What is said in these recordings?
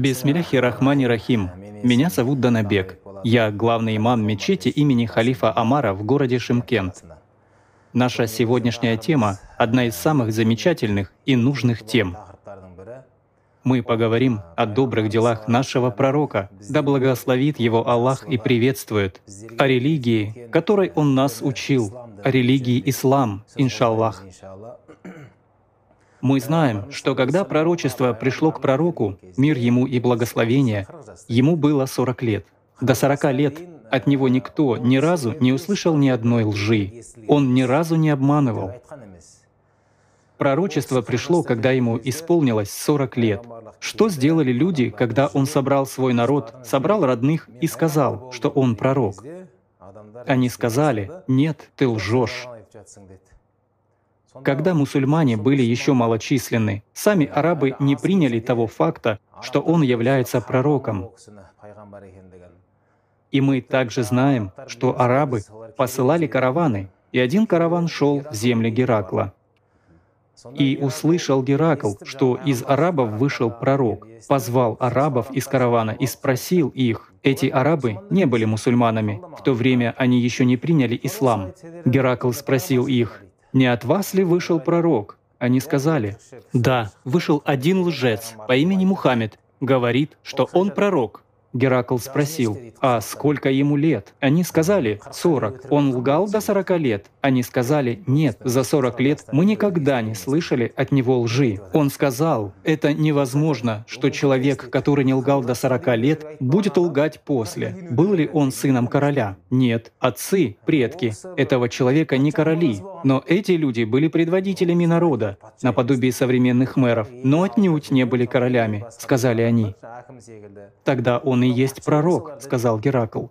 Бисмилляхи Рахмани Рахим. Меня зовут Данабек. Я главный имам мечети имени халифа Амара в городе Шимкент. Наша сегодняшняя тема — одна из самых замечательных и нужных тем. Мы поговорим о добрых делах нашего пророка, да благословит его Аллах и приветствует, о религии, которой он нас учил, о религии ислам, иншаллах. Мы знаем, что когда пророчество пришло к пророку, мир ему и благословение, ему было 40 лет. До 40 лет от него никто ни разу не услышал ни одной лжи. Он ни разу не обманывал. Пророчество пришло, когда ему исполнилось 40 лет. Что сделали люди, когда он собрал свой народ, собрал родных и сказал, что он пророк? Они сказали, «Нет, ты лжешь». Когда мусульмане были еще малочисленны, сами арабы не приняли того факта, что он является пророком. И мы также знаем, что арабы посылали караваны, и один караван шел в земли Геракла. И услышал Геракл, что из арабов вышел пророк, позвал арабов из каравана и спросил их. Эти арабы не были мусульманами, в то время они еще не приняли ислам. Геракл спросил их, «Не от вас ли вышел пророк?» Они сказали, «Да, вышел один лжец по имени Мухаммед, говорит, что он пророк, Геракл спросил, «А сколько ему лет?» Они сказали, «40». Он лгал до 40 лет. Они сказали, «Нет, за 40 лет мы никогда не слышали от него лжи». Он сказал, «Это невозможно, что человек, который не лгал до 40 лет, будет лгать после». Был ли он сыном короля? Нет. Отцы, предки этого человека не короли, но эти люди были предводителями народа, наподобие современных мэров, но отнюдь не были королями, сказали они. Тогда он он и есть пророк», — сказал Геракл.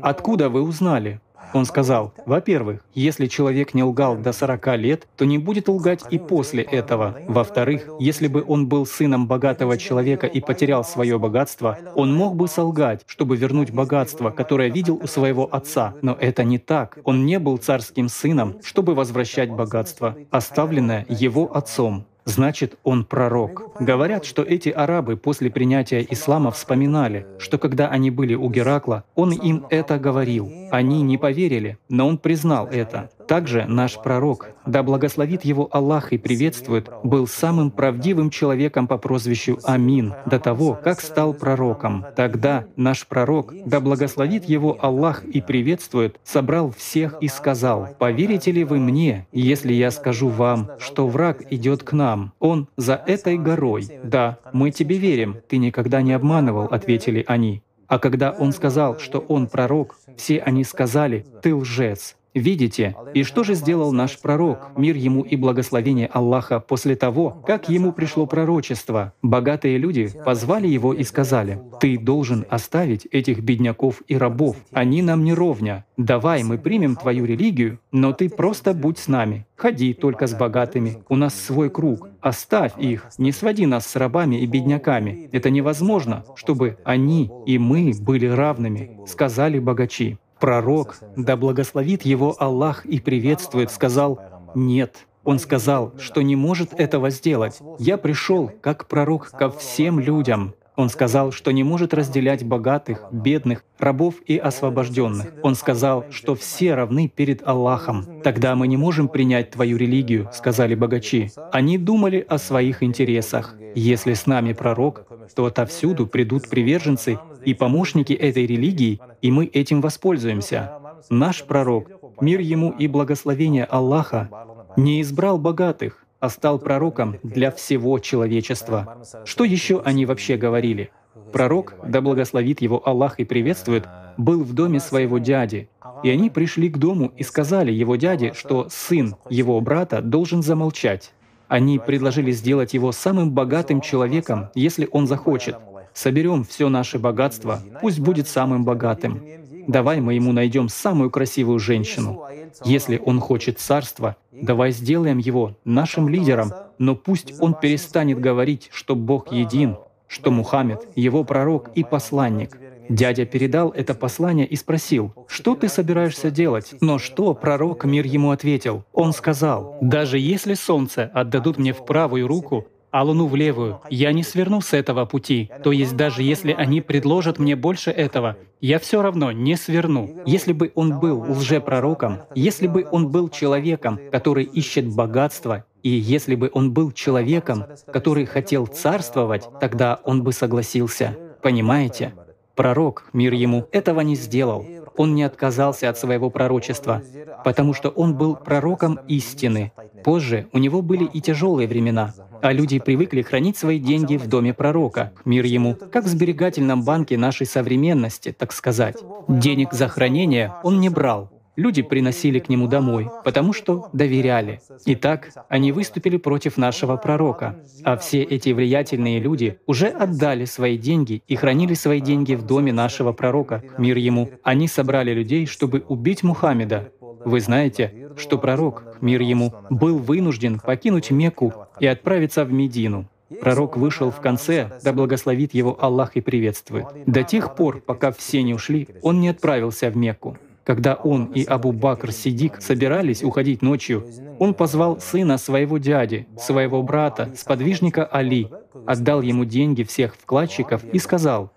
«Откуда вы узнали?» Он сказал, во-первых, если человек не лгал до 40 лет, то не будет лгать и после этого. Во-вторых, если бы он был сыном богатого человека и потерял свое богатство, он мог бы солгать, чтобы вернуть богатство, которое видел у своего отца. Но это не так. Он не был царским сыном, чтобы возвращать богатство, оставленное его отцом. Значит, он пророк. Говорят, что эти арабы после принятия ислама вспоминали, что когда они были у Геракла, он им это говорил. Они не поверили, но он признал это. Также наш пророк, да благословит его Аллах и приветствует, был самым правдивым человеком по прозвищу Амин до того, как стал пророком. Тогда наш пророк, да благословит его Аллах и приветствует, собрал всех и сказал, «Поверите ли вы мне, если я скажу вам, что враг идет к нам? Он за этой горой. Да, мы тебе верим, ты никогда не обманывал», — ответили они. А когда он сказал, что он пророк, все они сказали, «Ты лжец». Видите, и что же сделал наш пророк, мир ему и благословение Аллаха, после того, как ему пришло пророчество? Богатые люди позвали его и сказали, «Ты должен оставить этих бедняков и рабов, они нам не ровня. Давай мы примем твою религию, но ты просто будь с нами. Ходи только с богатыми, у нас свой круг. Оставь их, не своди нас с рабами и бедняками. Это невозможно, чтобы они и мы были равными», — сказали богачи. Пророк, да благословит его Аллах и приветствует, сказал «нет». Он сказал, что не может этого сделать. «Я пришел как пророк ко всем людям». Он сказал, что не может разделять богатых, бедных, рабов и освобожденных. Он сказал, что все равны перед Аллахом. «Тогда мы не можем принять твою религию», — сказали богачи. Они думали о своих интересах. Если с нами пророк, то отовсюду придут приверженцы и помощники этой религии, и мы этим воспользуемся. Наш пророк, мир ему и благословение Аллаха, не избрал богатых, а стал пророком для всего человечества. Что еще они вообще говорили? Пророк, да благословит его Аллах и приветствует, был в доме своего дяди, и они пришли к дому и сказали его дяде, что сын его брата должен замолчать. Они предложили сделать его самым богатым человеком, если он захочет, Соберем все наше богатство, пусть будет самым богатым. Давай мы ему найдем самую красивую женщину. Если он хочет царства, давай сделаем его нашим лидером, но пусть он перестанет говорить, что Бог един, что Мухаммед — его пророк и посланник. Дядя передал это послание и спросил, «Что ты собираешься делать?» Но что пророк мир ему ответил? Он сказал, «Даже если солнце отдадут мне в правую руку, а луну в левую. Я не сверну с этого пути. То есть даже если они предложат мне больше этого, я все равно не сверну. Если бы он был лжепророком, если бы он был человеком, который ищет богатство, и если бы он был человеком, который хотел царствовать, тогда он бы согласился. Понимаете? Пророк, мир ему, этого не сделал. Он не отказался от своего пророчества, потому что он был пророком истины. Позже у него были и тяжелые времена, а люди привыкли хранить свои деньги в доме пророка, мир ему, как в сберегательном банке нашей современности, так сказать. Денег за хранение он не брал, Люди приносили к нему домой, потому что доверяли. Итак, они выступили против нашего пророка, а все эти влиятельные люди уже отдали свои деньги и хранили свои деньги в доме нашего пророка, мир ему. Они собрали людей, чтобы убить Мухаммеда. Вы знаете, что пророк, мир ему, был вынужден покинуть Мекку и отправиться в Медину. Пророк вышел в конце, да благословит его Аллах и приветствует. До тех пор, пока все не ушли, он не отправился в Мекку. Когда он и Абу Бакр Сидик собирались уходить ночью, он позвал сына своего дяди, своего брата, сподвижника Али, отдал ему деньги всех вкладчиков и сказал,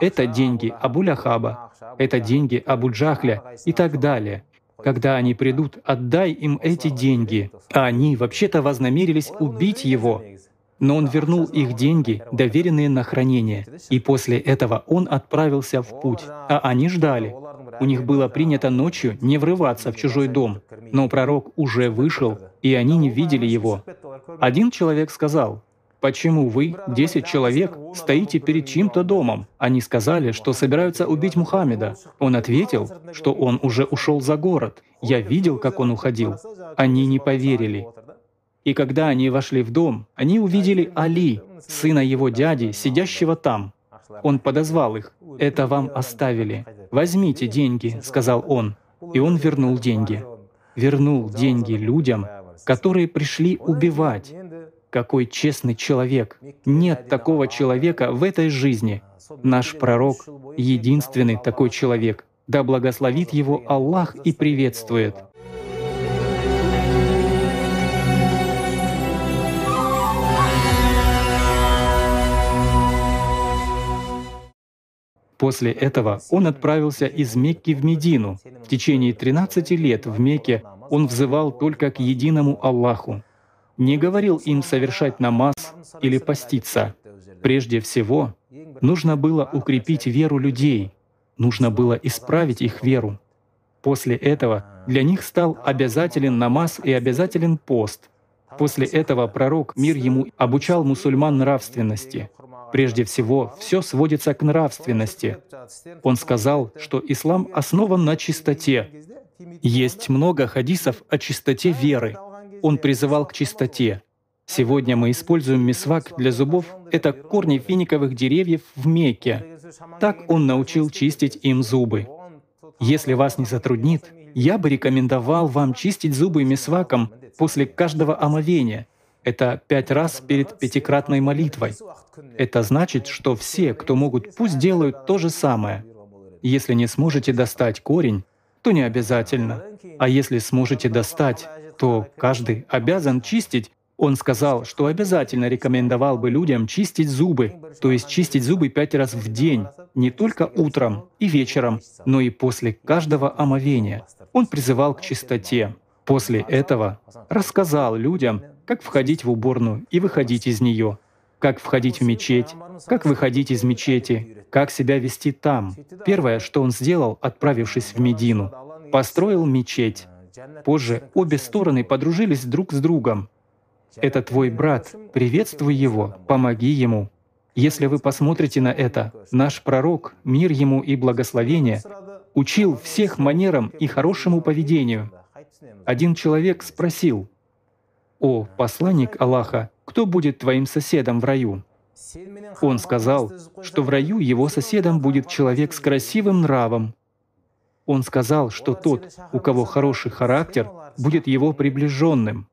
«Это деньги Абу Ляхаба, это деньги Абу Джахля и так далее. Когда они придут, отдай им эти деньги». А они вообще-то вознамерились убить его, но он вернул их деньги, доверенные на хранение, и после этого он отправился в путь, а они ждали. У них было принято ночью не врываться в чужой дом, но пророк уже вышел, и они не видели его. Один человек сказал, «Почему вы, десять человек, стоите перед чьим-то домом?» Они сказали, что собираются убить Мухаммеда. Он ответил, что он уже ушел за город. Я видел, как он уходил. Они не поверили. И когда они вошли в дом, они увидели Али, сына его дяди, сидящего там. Он подозвал их. «Это вам оставили. Возьмите деньги», — сказал он. И он вернул деньги. Вернул деньги людям, которые пришли убивать. Какой честный человек! Нет такого человека в этой жизни. Наш пророк — единственный такой человек. Да благословит его Аллах и приветствует. После этого он отправился из Мекки в Медину. В течение 13 лет в Мекке он взывал только к единому Аллаху. Не говорил им совершать намаз или поститься. Прежде всего, нужно было укрепить веру людей, нужно было исправить их веру. После этого для них стал обязателен намаз и обязателен пост. После этого пророк, мир ему, обучал мусульман нравственности — Прежде всего, все сводится к нравственности. Он сказал, что ислам основан на чистоте. Есть много хадисов о чистоте веры. Он призывал к чистоте. Сегодня мы используем мисвак для зубов. Это корни финиковых деревьев в Мекке. Так он научил чистить им зубы. Если вас не затруднит, я бы рекомендовал вам чистить зубы мисваком после каждого омовения. Это пять раз перед пятикратной молитвой. Это значит, что все, кто могут, пусть делают то же самое. Если не сможете достать корень, то не обязательно. А если сможете достать, то каждый обязан чистить. Он сказал, что обязательно рекомендовал бы людям чистить зубы, то есть чистить зубы пять раз в день, не только утром и вечером, но и после каждого омовения. Он призывал к чистоте. После этого рассказал людям, как входить в уборную и выходить из нее, как входить в мечеть, как выходить из мечети, как себя вести там. Первое, что он сделал, отправившись в Медину, построил мечеть. Позже обе стороны подружились друг с другом. Это твой брат, приветствуй его, помоги ему. Если вы посмотрите на это, наш пророк, мир ему и благословение, учил всех манерам и хорошему поведению. Один человек спросил, «О, посланник Аллаха, кто будет твоим соседом в раю?» Он сказал, что в раю его соседом будет человек с красивым нравом. Он сказал, что тот, у кого хороший характер, будет его приближенным.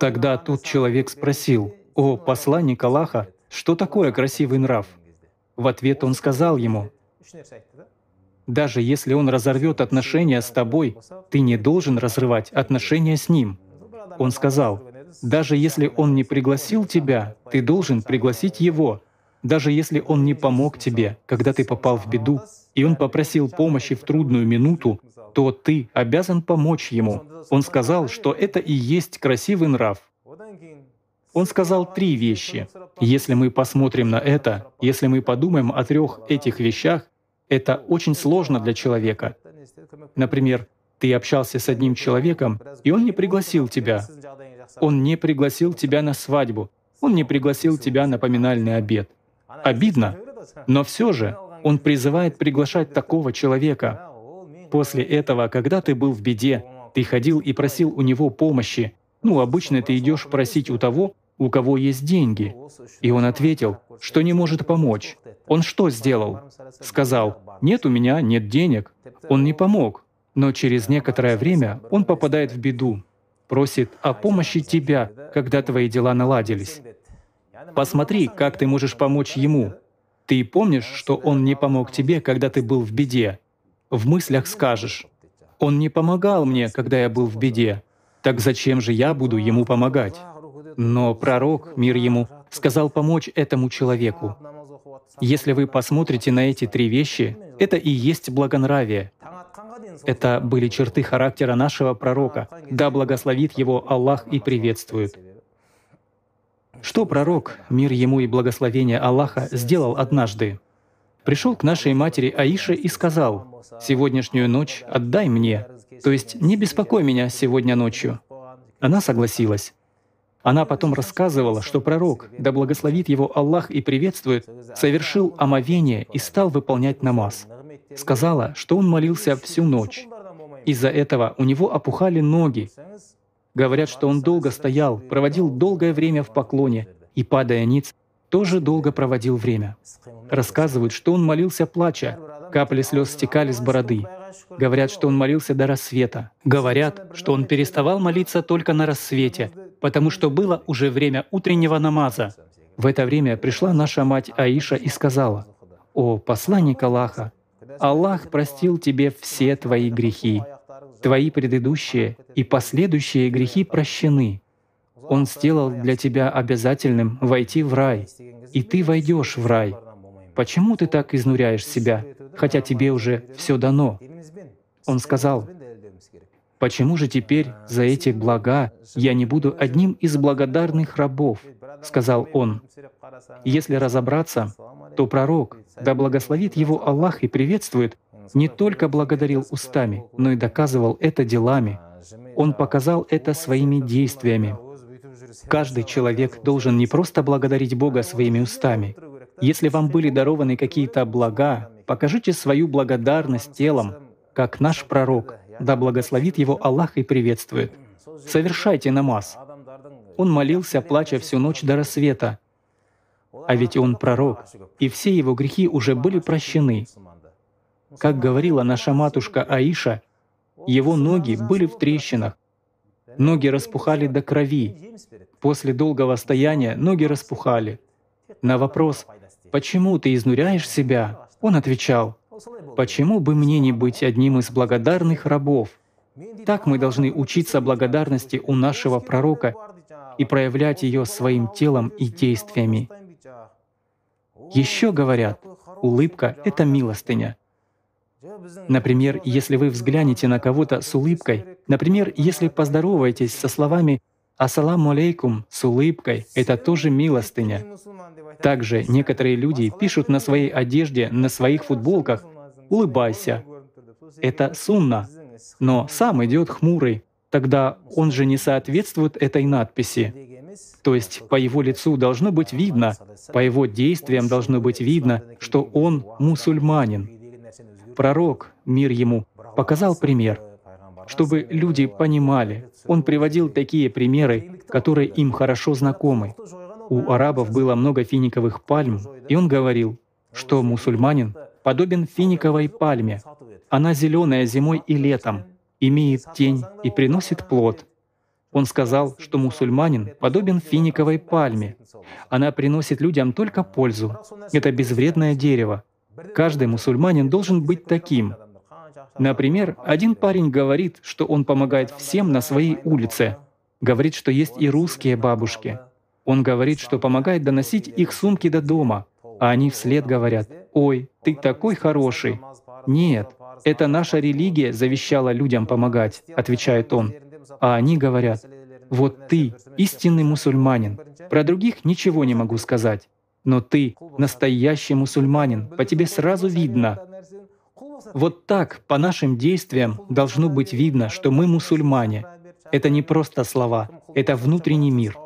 Тогда тот человек спросил, «О, посланник Аллаха, что такое красивый нрав?» В ответ он сказал ему, «Даже если он разорвет отношения с тобой, ты не должен разрывать отношения с ним». Он сказал, Даже если он не пригласил тебя, ты должен пригласить его. Даже если он не помог тебе, когда ты попал в беду, и он попросил помощи в трудную минуту, то ты обязан помочь ему. Он сказал, что это и есть красивый нрав. Он сказал три вещи. Если мы посмотрим на это, если мы подумаем о трех этих вещах, это очень сложно для человека. Например, ты общался с одним человеком, и он не пригласил тебя. Он не пригласил тебя на свадьбу. Он не пригласил тебя на поминальный обед. Обидно, но все же он призывает приглашать такого человека. После этого, когда ты был в беде, ты ходил и просил у него помощи. Ну, обычно ты идешь просить у того, у кого есть деньги. И он ответил, что не может помочь. Он что сделал? Сказал, нет у меня, нет денег. Он не помог. Но через некоторое время он попадает в беду, просит о помощи тебя, когда твои дела наладились. Посмотри, как ты можешь помочь ему. Ты помнишь, что он не помог тебе, когда ты был в беде. В мыслях скажешь, «Он не помогал мне, когда я был в беде. Так зачем же я буду ему помогать?» Но пророк, мир ему, сказал помочь этому человеку. Если вы посмотрите на эти три вещи, это и есть благонравие. Это были черты характера нашего пророка. Да благословит его Аллах и приветствует. Что пророк, мир ему и благословение Аллаха, сделал однажды? Пришел к нашей матери Аише и сказал, «Сегодняшнюю ночь отдай мне, то есть не беспокой меня сегодня ночью». Она согласилась. Она потом рассказывала, что пророк, да благословит его Аллах и приветствует, совершил омовение и стал выполнять намаз. Сказала, что он молился всю ночь. Из-за этого у него опухали ноги. Говорят, что он долго стоял, проводил долгое время в поклоне и, падая ниц, тоже долго проводил время. Рассказывают, что он молился плача, капли слез стекали с бороды. Говорят, что он молился до рассвета. Говорят, что он переставал молиться только на рассвете, потому что было уже время утреннего намаза. В это время пришла наша мать Аиша и сказала, «О, посланник Аллаха, Аллах простил тебе все твои грехи. Твои предыдущие и последующие грехи прощены. Он сделал для тебя обязательным войти в рай, и ты войдешь в рай. Почему ты так изнуряешь себя, хотя тебе уже все дано?» Он сказал, «Почему же теперь за эти блага я не буду одним из благодарных рабов?» — сказал он. Если разобраться, то пророк, да благословит его Аллах и приветствует, не только благодарил устами, но и доказывал это делами. Он показал это своими действиями. Каждый человек должен не просто благодарить Бога своими устами. Если вам были дарованы какие-то блага, покажите свою благодарность телом, как наш пророк, да благословит его Аллах и приветствует. Совершайте намаз. Он молился, плача всю ночь до рассвета. А ведь он пророк, и все его грехи уже были прощены. Как говорила наша матушка Аиша, его ноги были в трещинах, ноги распухали до крови. После долгого стояния ноги распухали. На вопрос «Почему ты изнуряешь себя?» он отвечал «Почему бы мне не быть одним из благодарных рабов?» Так мы должны учиться благодарности у нашего пророка и проявлять ее своим телом и действиями. Еще говорят, улыбка — это милостыня. Например, если вы взглянете на кого-то с улыбкой, например, если поздороваетесь со словами «Ассаламу алейкум» с улыбкой, это тоже милостыня. Также некоторые люди пишут на своей одежде, на своих футболках «Улыбайся». Это сунна, но сам идет хмурый, тогда он же не соответствует этой надписи. То есть по его лицу должно быть видно, по его действиям должно быть видно, что он мусульманин. Пророк, мир ему, показал пример, чтобы люди понимали. Он приводил такие примеры, которые им хорошо знакомы. У арабов было много финиковых пальм, и он говорил, что мусульманин подобен финиковой пальме. Она зеленая зимой и летом, имеет тень и приносит плод. Он сказал, что мусульманин подобен финиковой пальме. Она приносит людям только пользу. Это безвредное дерево. Каждый мусульманин должен быть таким. Например, один парень говорит, что он помогает всем на своей улице. Говорит, что есть и русские бабушки. Он говорит, что помогает доносить их сумки до дома, а они вслед говорят, «Ой, ты такой хороший». «Нет, это наша религия завещала людям помогать», — отвечает он. А они говорят, «Вот ты, истинный мусульманин, про других ничего не могу сказать, но ты настоящий мусульманин, по тебе сразу видно». Вот так, по нашим действиям, должно быть видно, что мы мусульмане. Это не просто слова, это внутренний мир —